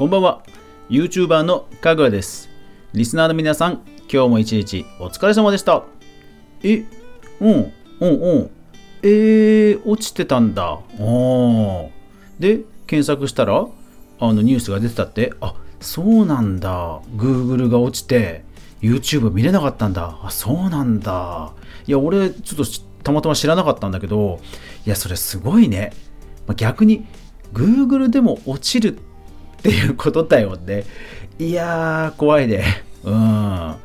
こんばんは。YouTuber のかぐわです。リスナーの皆さん今日も一日お疲れ様でした。えうんうんうん。えー、落ちてたんだ。あー。で検索したらあのニュースが出てたって。あそうなんだ。Google が落ちて YouTube 見れなかったんだ。あそうなんだ。いや俺ちょっとたまたま知らなかったんだけどいやそれすごいね。逆に Google でも落ちるっっていうことだよね。いやー怖いね。うん。ま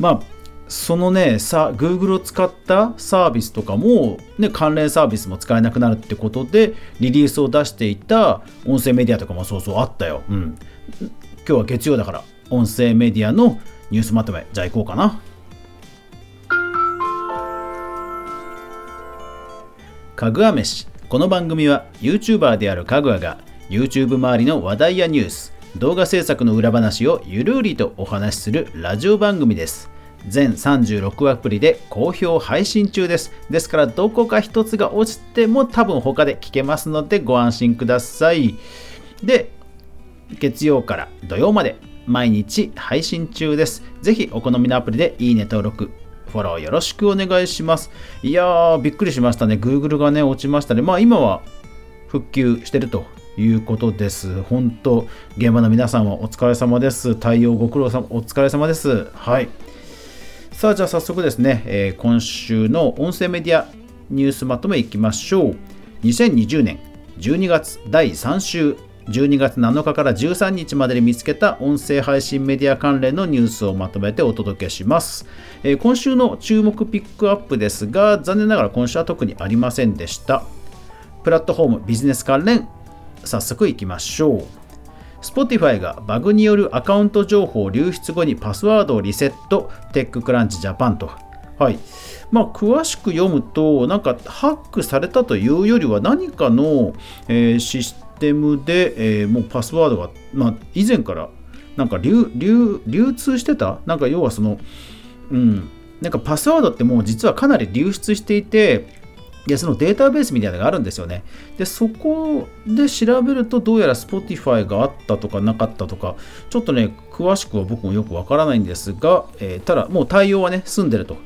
あそのねさ Google を使ったサービスとかも、ね、関連サービスも使えなくなるってことでリリースを出していた音声メディアとかもそうそうあったよ、うん、今日は月曜だから音声メディアのニュースまとめ。じゃあ行こうかな。かぐわ飯。この番組は YouTuber であるかぐわが YouTube 周りの話題やニュース動画制作の裏話をゆるりとお話しするラジオ番組です全36アプリで好評配信中ですですからどこか一つが落ちても多分他で聞けますのでご安心くださいで月曜から土曜まで毎日配信中ですぜひお好みのアプリでいいね登録フォローよろしくお願いします。いやー、びっくりしましたね。Google がね、落ちましたね。まあ今は復旧してるということです。本当、現場の皆さんはお疲れ様です。対応ご苦労様、お疲れ様です。はい。さあ、じゃあ早速ですね、えー、今週の音声メディアニュースまとめいきましょう。2020年12月第3週12月7日から13日までに見つけた音声配信メディア関連のニュースをまとめてお届けします。えー、今週の注目ピックアップですが、残念ながら今週は特にありませんでした。プラットフォームビジネス関連、早速いきましょう。Spotify がバグによるアカウント情報流出後にパスワードをリセット、テッククランチジャパンと。はい。まあ、詳しく読むと、なんかハックされたというよりは何かの、えー、システムで、えー、もうパスワードが、まあ、以前からなんか流流通してた？なんか要はその、うん、なんかパスワードってもう実はかなり流出していて、でそのデータベースみたいなのがあるんですよね。で、そこで調べると、どうやら Spotify があったとかなかったとか、ちょっとね、詳しくは僕もよくわからないんですが、えー、ただ、もう対応はね、済んでると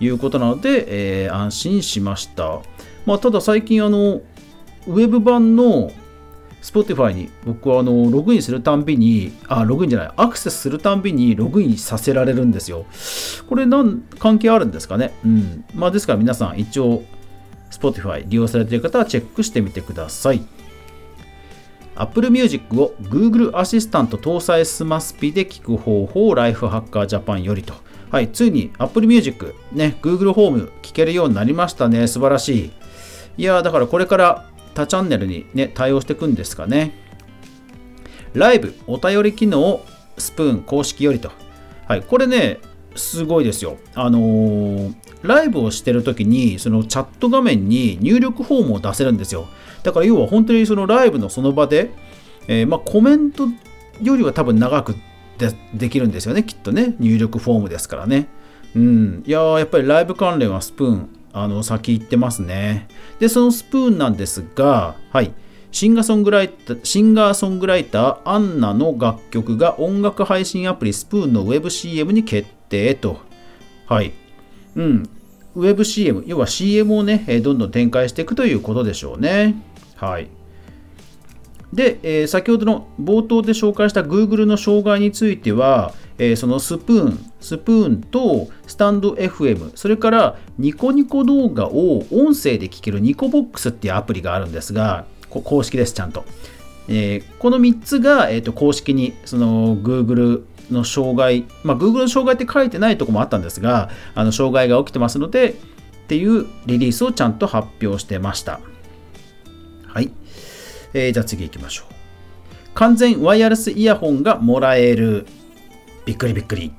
いうことなので、えー、安心しました。まあ、ただ最近、あの、ウェブ版の Spotify に僕はあのログインするたんびに、あ、ログインじゃない、アクセスするたんびにログインさせられるんですよ。これなん関係あるんですかね？うん。まあですから皆さん一応 Spotify 利用されている方はチェックしてみてください。Apple Music を Google アシスタント搭載スマスピで聞く方法をライフハッカージャパンよりと。はい、ついに Apple Music、ね、Google ホーム聞けるようになりましたね。素晴らしい。いやだからこれから他チャンネルにね、対応していくんですかね。ライブ、お便り機能、スプーン公式よりと。はい、これね、すごいですよ。あのー、ライブをしてるときに、そのチャット画面に入力フォームを出せるんですよ。だから要は本当にそのライブのその場で、えー、まあ、コメントよりは多分長くでできるんですよね、きっとね。入力フォームですからね。うん。いやー、やっぱりライブ関連はスプーンあの先行ってますね。で、そのスプーンなんですが、はい。シンガーソングライター、シンガーソングライター、アンナの楽曲が音楽配信アプリスプーンの WebCM に決定と。はい。うん。WebCM、要は CM をね、どんどん展開していくということでしょうね。はい。で、えー、先ほどの冒頭で紹介した Google の障害については、えー、そのスプーン、スプーンとスタンド FM、それからニコニコ動画を音声で聞けるニコボックスっていうアプリがあるんですが、公式です、ちゃんと。えー、この3つが、えーと、公式にその Google の障害、まあ、Google の障害って書いてないとこもあったんですが、あの障害が起きてますので、っていうリリースをちゃんと発表してました。はい。えー、じゃあ次行きましょう。完全ワイヤレスイヤホンがもらえる。びっくりびっくり。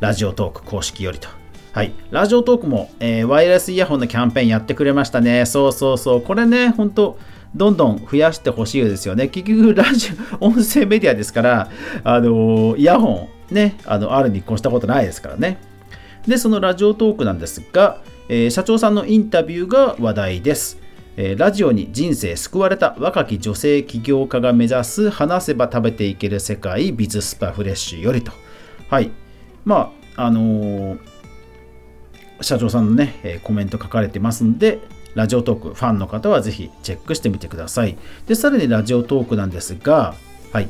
ラジオトーク公式よりと。はい。ラジオトークも、えー、ワイヤレスイヤホンのキャンペーンやってくれましたね。そうそうそう。これね、本当どんどん増やしてほしいですよね。結局、ラジオ、音声メディアですから、あの、イヤホン、ね、あの、あるに越したことないですからね。で、そのラジオトークなんですが、えー、社長さんのインタビューが話題です。えーラジオに人生救われた若き女性起業家が目指す話せば食べていける世界ビズスパフレッシュよりと。はい。まあ、あのー社長さんのね、コメント書かれてますんで、ラジオトーク、ファンの方はぜひチェックしてみてください。で、さらにラジオトークなんですが、はい。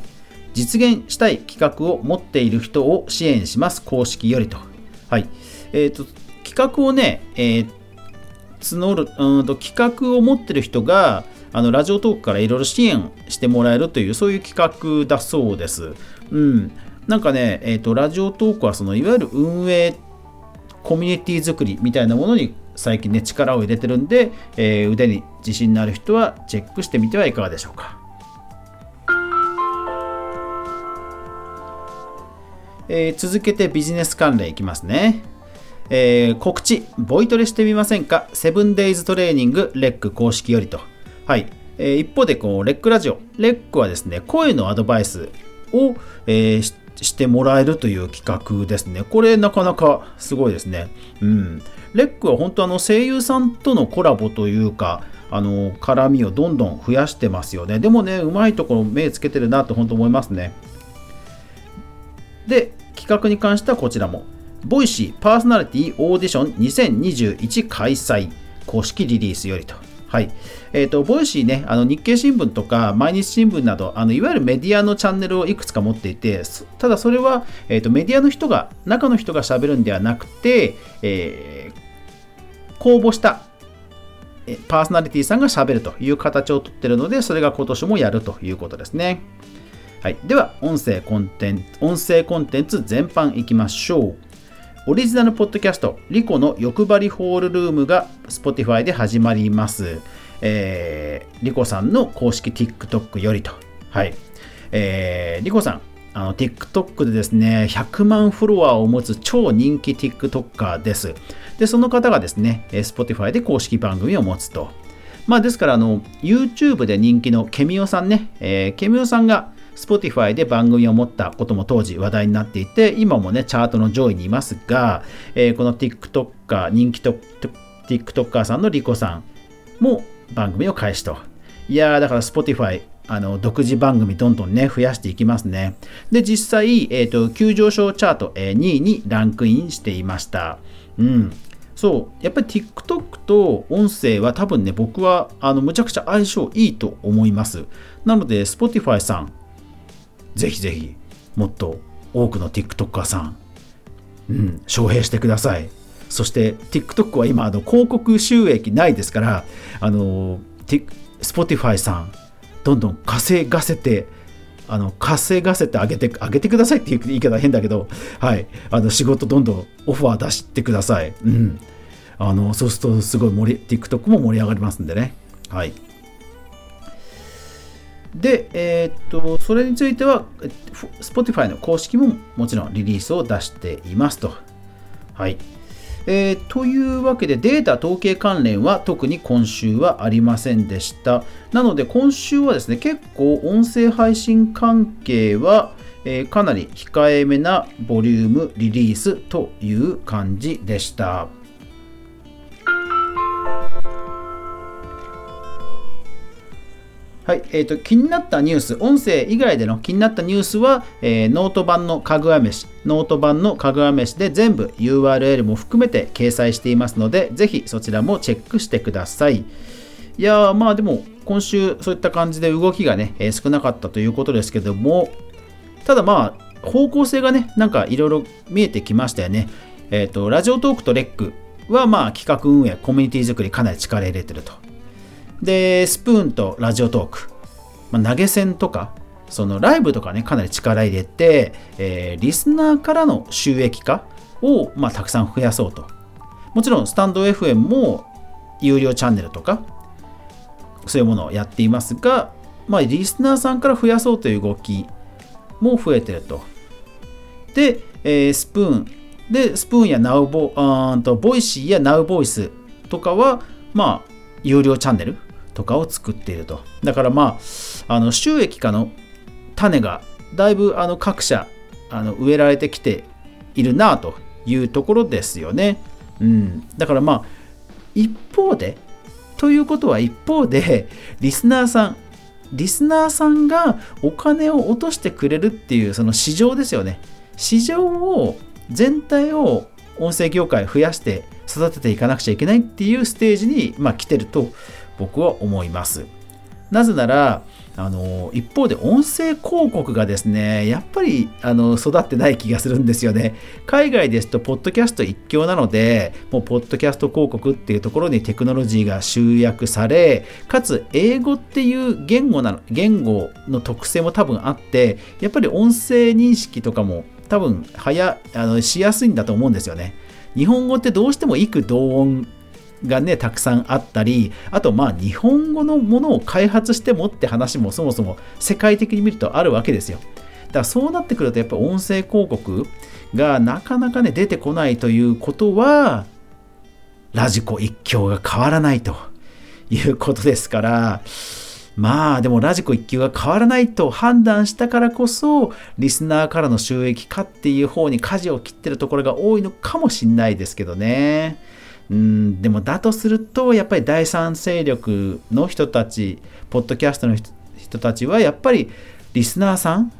実現したい企画を持っている人を支援します。公式よりと。はい。えっ、と、企画をね、えー募るうんと企画を持ってる人があのラジオトークからいろいろ支援してもらえるというそういう企画だそうです。うん、なんかね、えーと、ラジオトークはそのいわゆる運営コミュニティ作りみたいなものに最近ね力を入れてるんで、えー腕に自信のある人はチェックしてみてはいかがでしょうか。えー続けてビジネス関連いきますね。えー告知、ボイトレしてみませんか？セブンデイズトレーニング、レック公式よりと。はい。えー一方で、こう、レックラジオ。レックはですね、声のアドバイスを、えーししてもらえるという企画ですね。これなかなかすごいですね。うん。レックは本当あの声優さんとのコラボというか、あの、絡みをどんどん増やしてますよね。でもね、うまいところ目つけてるなと本当思いますね。で、企画に関してはこちらも。ボイシーパーソナリティオーディション2021開催公式リリースよりと。はい。えっ、と、ボイシーね、あの日経新聞とか毎日新聞など、あのいわゆるメディアのチャンネルをいくつか持っていて、ただそれは、えー、とメディアの人が、中の人が喋るんではなくて、えー公募したパーソナリティさんが喋るという形をとっているので、それが今年もやるということですね。はい、では、音声コンテンツ、音声コンテンツ全般いきましょう。オリジナルポッドキャスト、リコの欲張りホールルームが Spotify で始まります。えー、リコさんの公式 TikTok よりと。はい。えー、リコさん、あの TikTok でですね、100万フォロワーを持つ超人気 TikToker です。で、その方がですね、Spotify で公式番組を持つと。まあ、ですから、あの、YouTube で人気のケミオさんね、えーケミオさんが Spotify で番組を持ったことも当時話題になっていて、今もね、チャートの上位にいますが、えーこの TikToker、人気と TikToker さんのリコさんも番組を開始と。いやー、だから Spotify、あの独自番組どんどんね、増やしていきますね。で、実際、えっ、と、急上昇チャート、えー2位にランクインしていました。うん。そう、やっぱり TikTok と音声は多分ね、僕はあのむちゃくちゃ相性いいと思います。なので、Spotify さん、ぜひぜひ、もっと多くの TikToker さん、うん、招聘してください。そして TikTok は今あの広告収益ないですから、あの Spotify さん、どんどん稼がせて、あの稼がせてあげてあげてくださいっていう言い方変だけど、はい、あの仕事どんどんオファー出してください。うん、あのそうするとすごい盛り TikTok も盛り上がりますんでね。はい。で、えーっと、それについては、Spotify の公式ももちろんリリースを出していますと。はい。えーというわけでデータ統計関連は特に今週はありませんでした。なので今週はですね、結構音声配信関係は、えーかなり控えめなボリュームリリースという感じでした。はい、えーと、気になったニュース、音声以外での気になったニュースは、えーノート版のかぐわ飯、ノート版のかぐわ飯で全部 URL も含めて掲載していますので、ぜひそちらもチェックしてください。いやー、まあでも、今週そういった感じで動きがね、えー少なかったということですけども、ただまあ、方向性がね、なんかいろいろ見えてきましたよね。えっ、と、ラジオトークとレックはまあ企画運営、コミュニティ作りかなり力入れてると。で、スプーンとラジオトーク、まあ、投げ銭とか、そのライブとかね、かなり力入れて、えーリスナーからの収益化を、まあ、たくさん増やそうと。もちろん、スタンド FM も有料チャンネルとか、そういうものをやっていますが、まあ、リスナーさんから増やそうという動きも増えてると。で、えースプーン。で、スプーンやナウボあーんとボイシーやナウボイスとかは、まあ、有料チャンネルとかを作っていると。だからまあ、あの収益化の種がだいぶあの各社あの植えられてきているなというところですよね。うん、だからまあ一方でということは一方でリスナーさんリスナーさんがお金を落としてくれるっていうその市場ですよね市場を全体を音声業界増やして育てていかなくちゃいけないっていうステージに、まあ、来てると僕は思います。なぜならあの一方で音声広告がですねやっぱりあの育ってない気がするんですよね。海外ですとポッドキャスト一強なのでもうポッドキャスト広告っていうところにテクノロジーが集約されかつ英語っていう言語なの言語の特性も多分あってやっぱり音声認識とかも多分早あのしやすいんだと思うんですよね。日本語ってどうしても幾同音がね、たくさんあったり、あとまあ日本語のものを開発してもって話もそもそも世界的に見るとあるわけですよ。だからそうなってくるとやっぱ音声広告がなかなかね出てこないということは、ラジコ一強が変わらないということですから、まあでもラジコ一級が変わらないと判断したからこそリスナーからの収益化っていう方に舵を切ってるところが多いのかもしんないですけどね。うんでもだとするとやっぱり第三勢力の人たちポッドキャストの人たちはやっぱりリスナーさん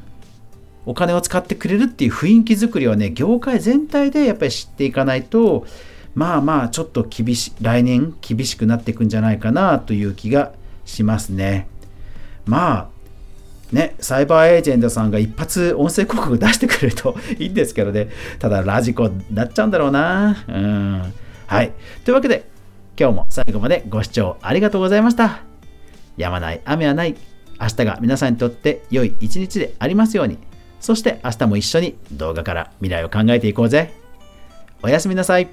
お金を使ってくれるっていう雰囲気作りはね業界全体でやっぱり知っていかないとまあまあちょっと厳しい来年厳しくなっていくんじゃないかなという気がしますねまあね、サイバーエージェントさんが一発音声広告出してくれるといいんですけどね、ただラジコになっちゃうんだろうな。うん。はい。というわけで、今日も最後までご視聴ありがとうございました。やまない雨はない。明日が皆さんにとって良い一日でありますように。そして明日も一緒に動画から未来を考えていこうぜ。おやすみなさい。